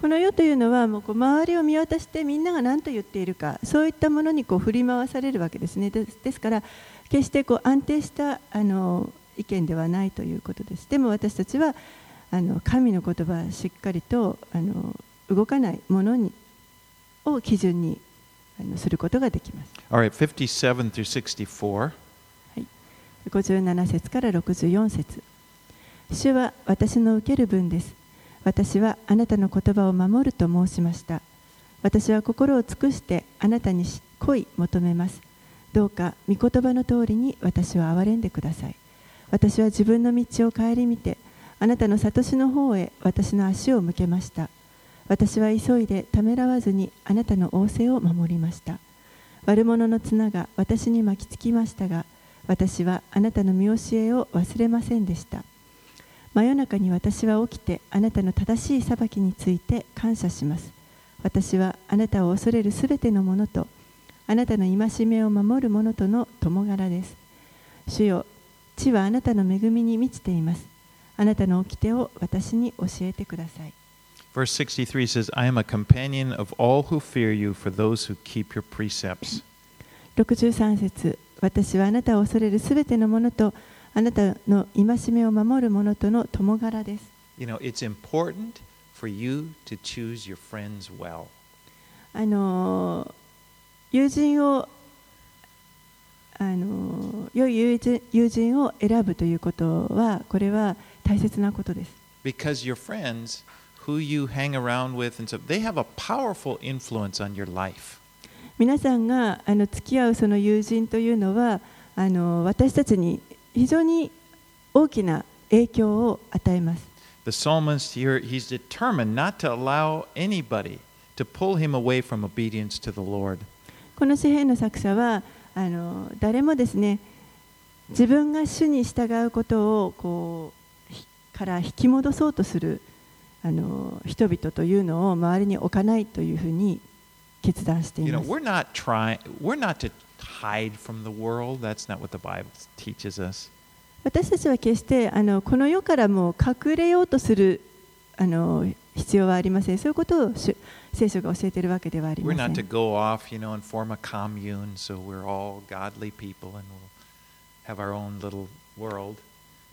この世というのはもうこう周りを見渡してみんなが何と言っているかそういったものにこう振り回されるわけですね。ですですから決してこう安定したあの意見ではないということです。でも私たちはあの神の言葉をしっかりとあの動かないものにを基準にあのすることができます。Right, 57 through 64. 57節から64節。主は私の受ける分です私はあなたの言葉を守ると申しました。私は心を尽くしてあなたに恋求めます。どうか御言葉の通りに私を憐れんでください。私は自分の道を顧みてあなたの悟しの方へ私の足を向けました。私は急いでためらわずにあなたの仰せを守りました。悪者の綱が私に巻きつきましたが私はあなたの見教えを忘れませんでした。真夜中に私は起きてあなたの正しい裁きについて感謝します。私はあなたを恐れるすべてのものとあなたの戒めを守る者との共柄です。主よ地はあなたの恵みに満ちています。あなたの掟を私に教えてください。Verse 63 says, I am a companion of all who fear you, for those who keep your precepts. 63節私はあなたを恐れるすべてのものとあなたの戒めを守る者との共柄です You know, it's important for you to choose your friends well. あの友人をあの良い友人友人を選ぶということはこれは大切なことです Because your friends, who you hang around with, and so they have a powerful influence on your life. 皆さんがあの付き合うその友人というのはあの私たちに非常に大きな影響を与えます The psalmist here, he's determined not to allow anybody to pull him away from obedience to the Lord. この詩篇の作者はあの誰もですね自分が主に従うことをこうひから引き戻そうとするあの人々というのを周りに置かないというふうに決断してい You ま know, す。we're not trying, we're not to 私たちは決してあのこの世からも隠れようとするあの必要はありません。そういうことを聖書が教えているわけではありません。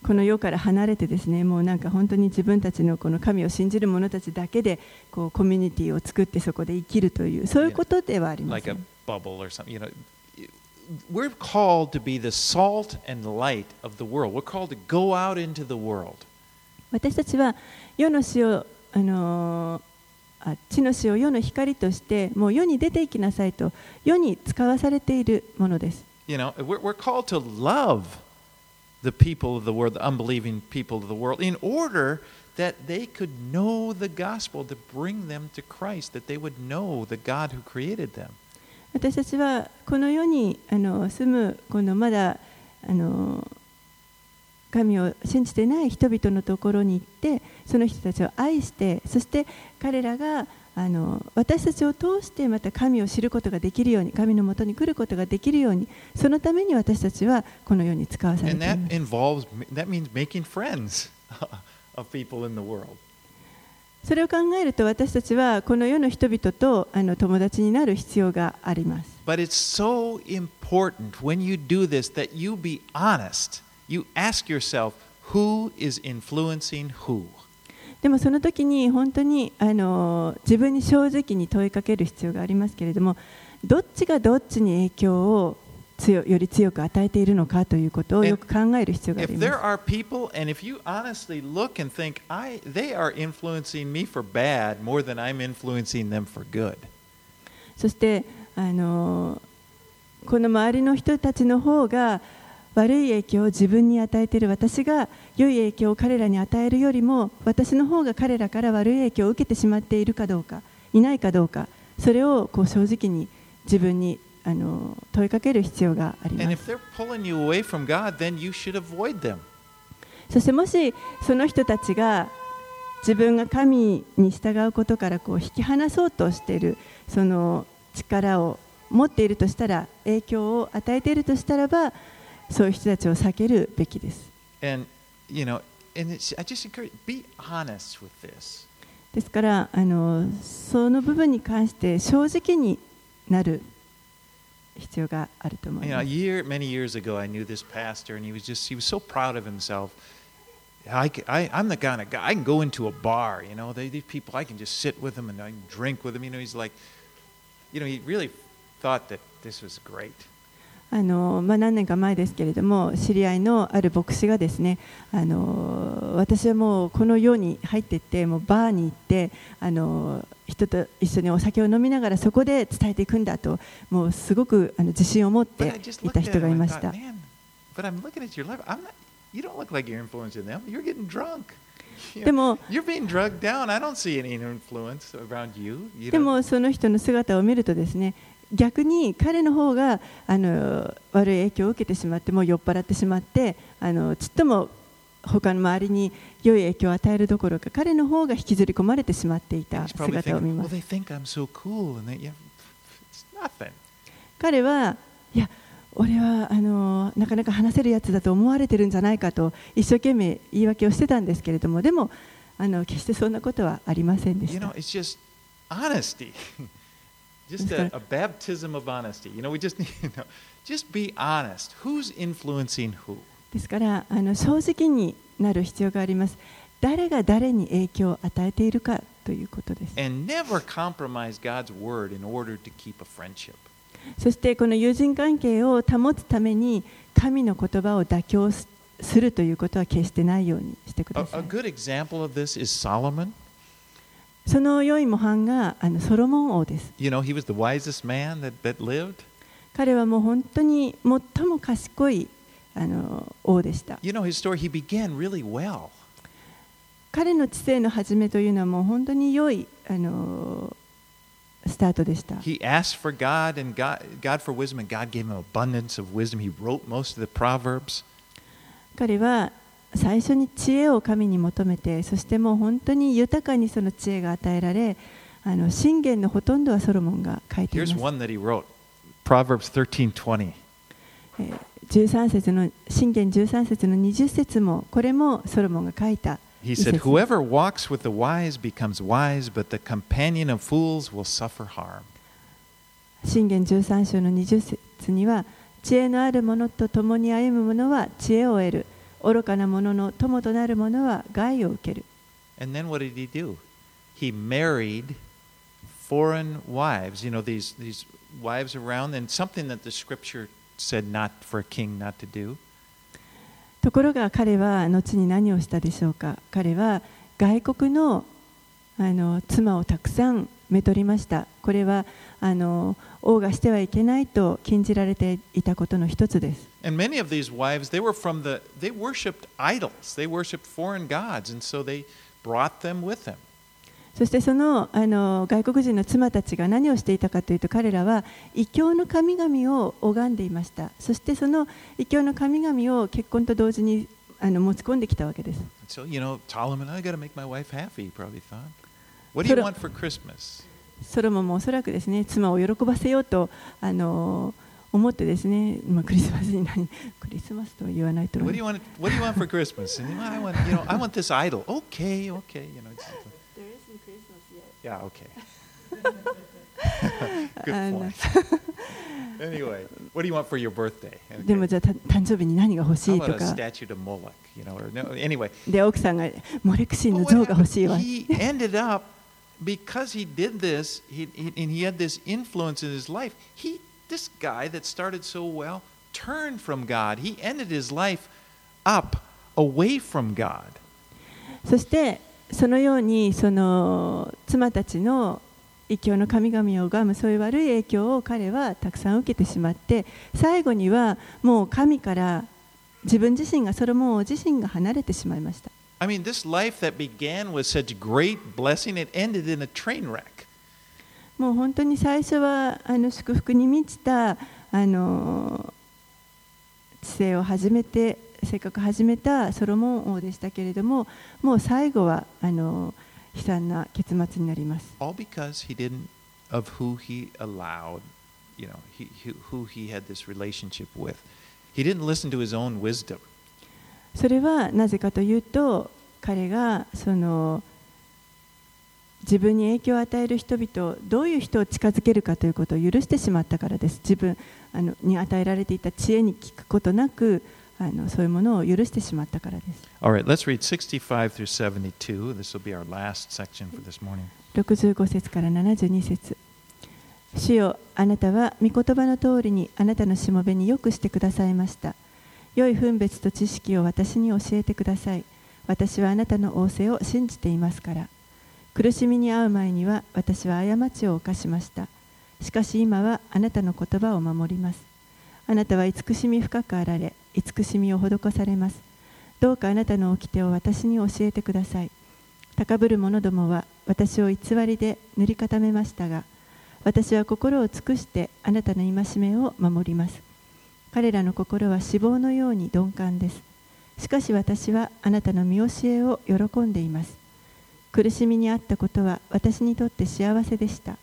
この世から離れてですね、もうなんか本当に自分たちの,この神を信じる者たちだけでこうコミュニティを作ってそこで生きるという、そういうことではありません。we're called to be the salt and light of the world. We're called to go out into the world. 私たちは世の塩あのーあ地の塩世の光としてもう世に出ていきなさいと世に使わされているものです。 You know, we're, we're called to love the people of the world, the unbelieving people of the world, in order that they could know the gospel to bring them to Christ, that they would know the God who created them. 私たちはこの世にあの住むこのまだあの神を信じていない人々のところに行ってその人たちを愛してそして彼らがあの私たちを通してまた神を知ることができるように神のもとに来ることができるようにそのために私たちはこの世に使わされています。それを考えると私たちはこの世の人々とあの友達になる必要があります。But it's so important when you do this that you be honest. You ask yourself, who is influencing who? でもその時に本当にあの自分に正直に問いかける必要がありますけれどもどっちがどっちに影響を強より強く与えているのかということをよく考える必要があります。people, think, bad. そしてあのこの周りの人たちの方が悪い影響を自分に与えている私が良い影響を彼らに与えるよりも私の方が彼らから悪い影響を受けてしまっているかどうかいないかどうかそれをこう正直に自分にあの問いかける必要があります God. そしてもしその人たちが自分が神に従うことからこう引き離そうとしているその力を持っているとしたら影響を与えているとしたらばそういう人たちを避けるべきです。And, you know, and it's, I just encourage be honest with this. ですからあのその部分に関して正直になる必要があると思い You know, ま a す。 year, many years ago, I knew this pastor, and he was just, he was so proud of himself. I, ca- I, am the kind of guy, I can go into a bar, you know, they, these people, I can just sit with them and I can drink with them. You know, he's like, you know, he really thought that this was great. あのまあ、何年か前ですけれども知り合いのある牧師がですねあの私はもうこの世に入っていってもうバーに行ってあの人と一緒にお酒を飲みながらそこで伝えていくんだともうすごくあの自信を持っていた人がいました。でも、でもその人の姿を見るとですね、逆に彼の方があの悪い影響を受けてしまってもう酔っ払ってしまってあのちっとも他の周りに良い影響を与えるどころか彼の方が引きずり込まれてしまっていた姿を見ます.彼はいや俺はあのなかなか話せるやつだと思われてるんじゃないかと一生懸命言い訳をしてたんですけれどもでもあの決してそんなことはありませんで You し know, た just honesty. just a, a baptism of honesty. You know, we just need to know. Just be honest. Who's influencing who? ですからあの正直になる必要があります誰が誰に影響を与えているかということです a. そしてこの友人関係を保つために神の言葉を妥協すするということは決してないようにしてく A, ださ a い good example of this is Solomon. その良い模範があのソロモン王です You know, he was the wisest man that, that lived. 彼はもう本当に最も賢いあの王でした You know, his story, he began really well. 彼の知性の始めというのはもう本当に良いあのスタートでした He asked for God and God, God for wisdom, and God gave him abundance of wisdom. He wrote most of the Proverbs. 彼は最初に知恵を神に求めてそしてもう本当に豊かにその知恵が与えられあの信玄のほとんどはソロモンが書いています one that he wrote Proverbs 13:20. えー13節の信玄13節の20節もこれもソロモンが書いた He 一 said, 節 Whoever walks with the wise becomes wise, but the companion of fools will suffer harm. 信玄13章の20節には知恵のある者と共に歩む者は知恵を得る愚かな者の友となる者は害を受ける And then what did he do? He married foreign wives, you know, these, these wives around, and something that the scripture said not for a king not to do. ところが彼は後に何をしたでしょうか彼は外国のあの妻をたくさんめとりましたこれはあの王がしてはいけないと禁じられていたことの一つです And many of these wives, they were from the, they worshiped idols. They worshiped foreign gods, and so they brought them with them. そしてそのあの外国人の妻たちが何をしていたかというと彼らは異教の神々を拝んでいましたそしてその異教の神々を結婚と同時にあの持ち込んできたわけです So, you know, Solomon, I got to make my wife happy, he probably thought. What do you want for Christmas? ソロモンもおそらくですね妻を喜ばせようとあの思ってですね、まあ、クリスマスに何クリスマスとは言わないと思 What い do ま you す want? What do you want for Christmas? And I want, you know, I want this idol. Okay, okay, you know. It's, yeah, okay. Point. anyway, what do you want for your birthday? でも Okay. じゃあた誕生日に何が欲し How い about と a か statue to Moloch? You know, or no, anyway. で奥さんがモレクシン But の what 像が欲?しいわ He ended up because he did this, he, he, and he had this influence in his life. He, this guy that started so well, turned from God. He ended his life up away from God. そしてそのようにその妻たちの異教の神々を拝むそういう悪い影響を彼はたくさん受けてしまって最後にはもう神から自分自身がソロモン王自身が離れてしまいました I mean, this life that began with such great blessing, it ended in a train wreck. もう本当に最初はあの祝福に満ちたあの知性を始めてせっかく始めたソロモン王でしたけれどももう最後はあの悲惨な結末になります All because he didn't, of who he allowed, you know, he, who- who he had this relationship with. He didn't listen to his own wisdom. それはなぜかというと彼がその自分に影響を与える人々どういう人を近づけるかということを許してしまったからです。自分あのに与えられていた知恵に聞くことなくあのそういうものを許してしまったからです。Right, let's read 65 through 72. This will be our last section for this morning. 65節から72節主よあなたは御言葉の通りにあなたのしもべによくしてくださいました。良い分別と知識を私に教えてください私はあなたの仰せを信じていますから。苦しみに遭う前には私は過ちを犯しました。しかし今はあなたの言葉を守ります。あなたは慈しみ深くあられ慈しみを施されます。どうかあなたの掟を私に教えてください。高ぶる者どもは私を偽りで塗り固めましたが私は心を尽くしてあなたの戒めを守ります。彼らの心は脂肪のように鈍感です。しかし私はあなたの見教えを喜んでいます。苦しみにあったことは私にとって幸せでした。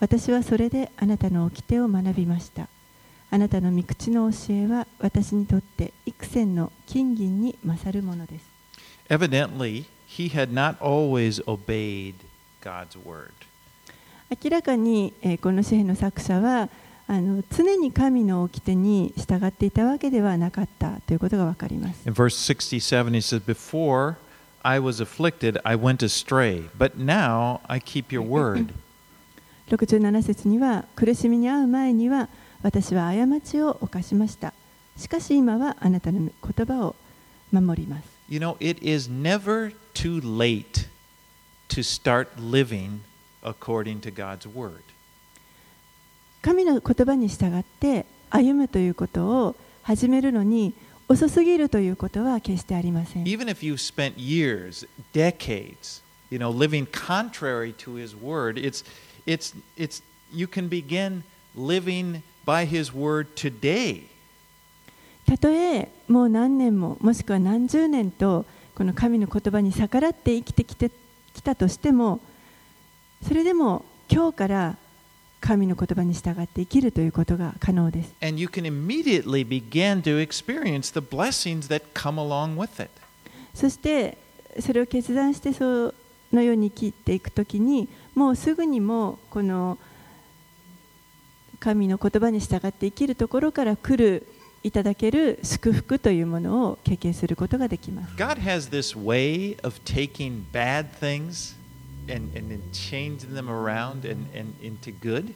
私はそれであなたの掟を学びました。あなたの御口の教えは私にとって幾千の金銀に勝るものです。Evidently, he had not always obeyed God's word. 明らかに、えーこの詩篇の作者はあの常に神の掟に従っていたわけではなかったということがわかります。In verse 67, he says, Before I was afflicted, I went astray, but now I keep your word. 67節には苦しみに遭う前には私は過ちを犯しました。しかし今はあなたの言葉を守ります。You know, it is never too late to start living according to God's word. 神の言葉に従って歩むということを始めるのに遅すぎるということは決してありません。Even if you spent years, decades, you know, living contrary to his word, it's it's it's you can begin living by his word today. たとえもう何年ももしくは何十年とこの神の言葉に逆らって生きてきてきたとしてもそれでも今日から神の言葉に従って生きるということが可能です。And you can immediately begin to experience the blessings that come along with it. そしてそれを決断してそのように生きていくときにもうすぐにもこの神の言葉に従って生きるところから来るいただける祝福というものを経験することができます。God has this way of taking bad things and, and then changing them around and, and into good.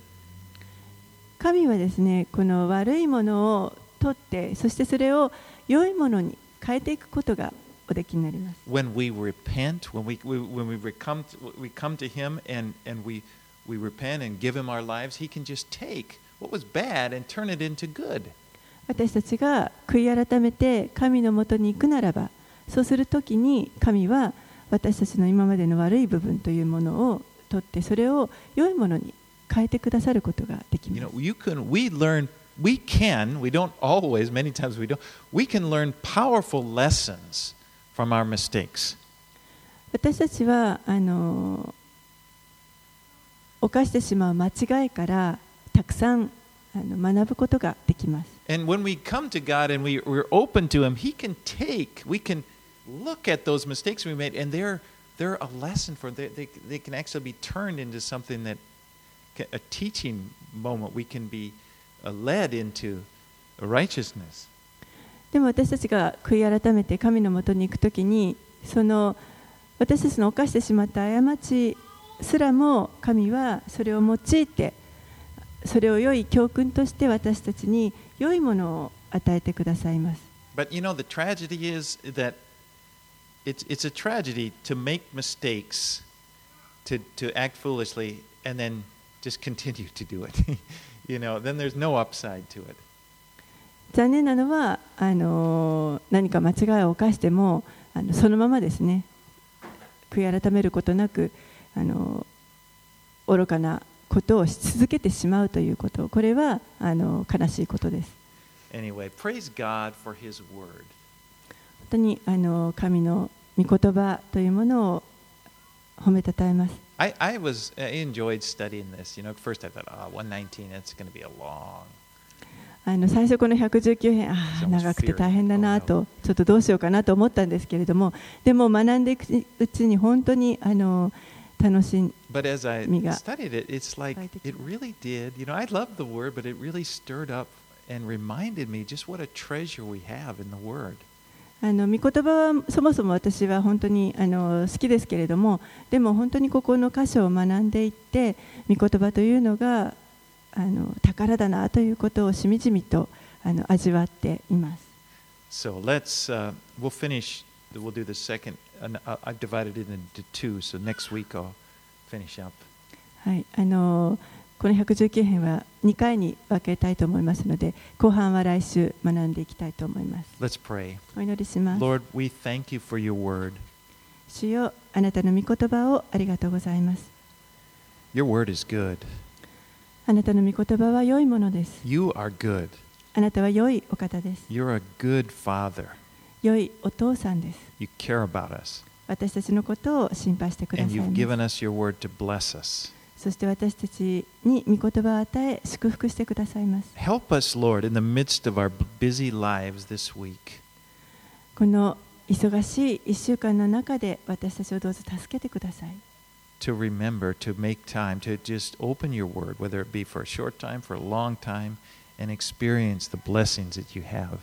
神はですねこの悪いものを取ってそしてそれを良いものに変えていくことがおできになります When we repent, when we, we when we come to, we come to Him and, and we, we repent and give Him our lives, He can just take what was bad and turn it into good. 私たちが悔い改めて神のもとに行くならばそうするときに神は私たちの今までの悪い部分というものを取ってそれを良いものに変えてくださることができ You ます know, you can, we learn, we can, we don't always, many times we don't, we can learn powerful lessons from our mistakes. 私たちはあの犯してしまう間違いからたくさんあの学ぶことができます And when we come to God and we, we're open to Him, He can take, we can look at those mistakes we made, and they're, they're a lesson for, they, they, they can actually be turned into something that, a teaching moment. We can be uh, led into righteousness. でも私たちが悔い改めて神のもとに行くときにその私たちの犯してしまった過ちすらも神はそれを用いてそれを良い教訓として私たちに良いものを与えてくださいます But you know, the tragedy is that it's, it's a tragedy to make mistakes, to, to act foolishly, and then just continue to do it. you know, then there's no upside to it. 残念なのはあの何か間違いを犯してもあのそのままですね悔い改めることなくあの愚かな ことをし続けてしまうということこれはあの悲しいことです Anyway, praise God for His Word. 本当にあの神の御言葉というものを褒めたたえます I, I was I enjoyed studying this. You know, first I thought, oh, 119, that's going to be a long. あの最初この119編ああ長くて大変だなとちょっとどうしようかなと思ったんですけれどもでも学んでいくうちに本当にあの楽しん But as I Miga. studied it, it's like it really did. You know, I love the Word, but it really stirred up and reminded me just what a treasure we have in the Word. あの御言葉はそもそも私は本当にあの好きですけれどもでも本当にここの箇所を学んでいって御言葉というのがあの宝だなということをしみじみとあの味わっています。So let's, uh, we'll finish, we'll do the second. And I've divided it into two, so next week I'll finish up. はい、あのこの119編は2回に分けたいと思いますので後半は来週学んでいきたいと思います。Let's pray. お祈りします。Lord, we thank you for your Word. 主よあなたの御言葉をありがとうございます。Your Word is good. あなたの御言葉は良いものです。You are good. あなたは良いお方です。You're a good Father. 良いお父さんです。You care about us. 私たちのことを心配してくだ And さい you've ます given us your Word to bless us. そして私たちに御言葉を与え祝福してくださいます Help us, Lord, in the midst of our busy lives this week. この忙しい1週間の中で私たちをどうぞ助けてください to remember to make time to just open your word, whether it be for a short time, for a long time, and experience the blessings that you have.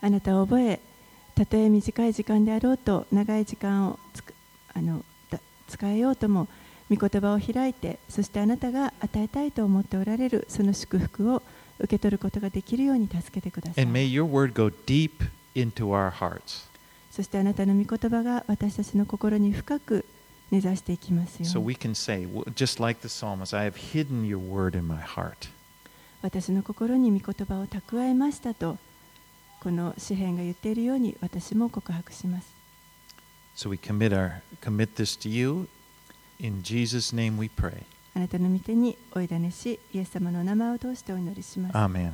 あなたを覚えたとえ短い時間であろうと長い時間をつくあのだ使えようとも御言葉を開いて、そしてあなたが与えたいと思っておられるその祝福を受け取ることができるように助けてください。そしてあなたの御言葉が私たちの心に深く根ざしていきますよ。私の心に御言葉を蓄えましたと、この詩篇が言っているように私も告白します。So we commit our, commit this to you In Jesus' name we pray. あなたの御手にお委ねしイエス様のお名前を通してお祈りします Amen.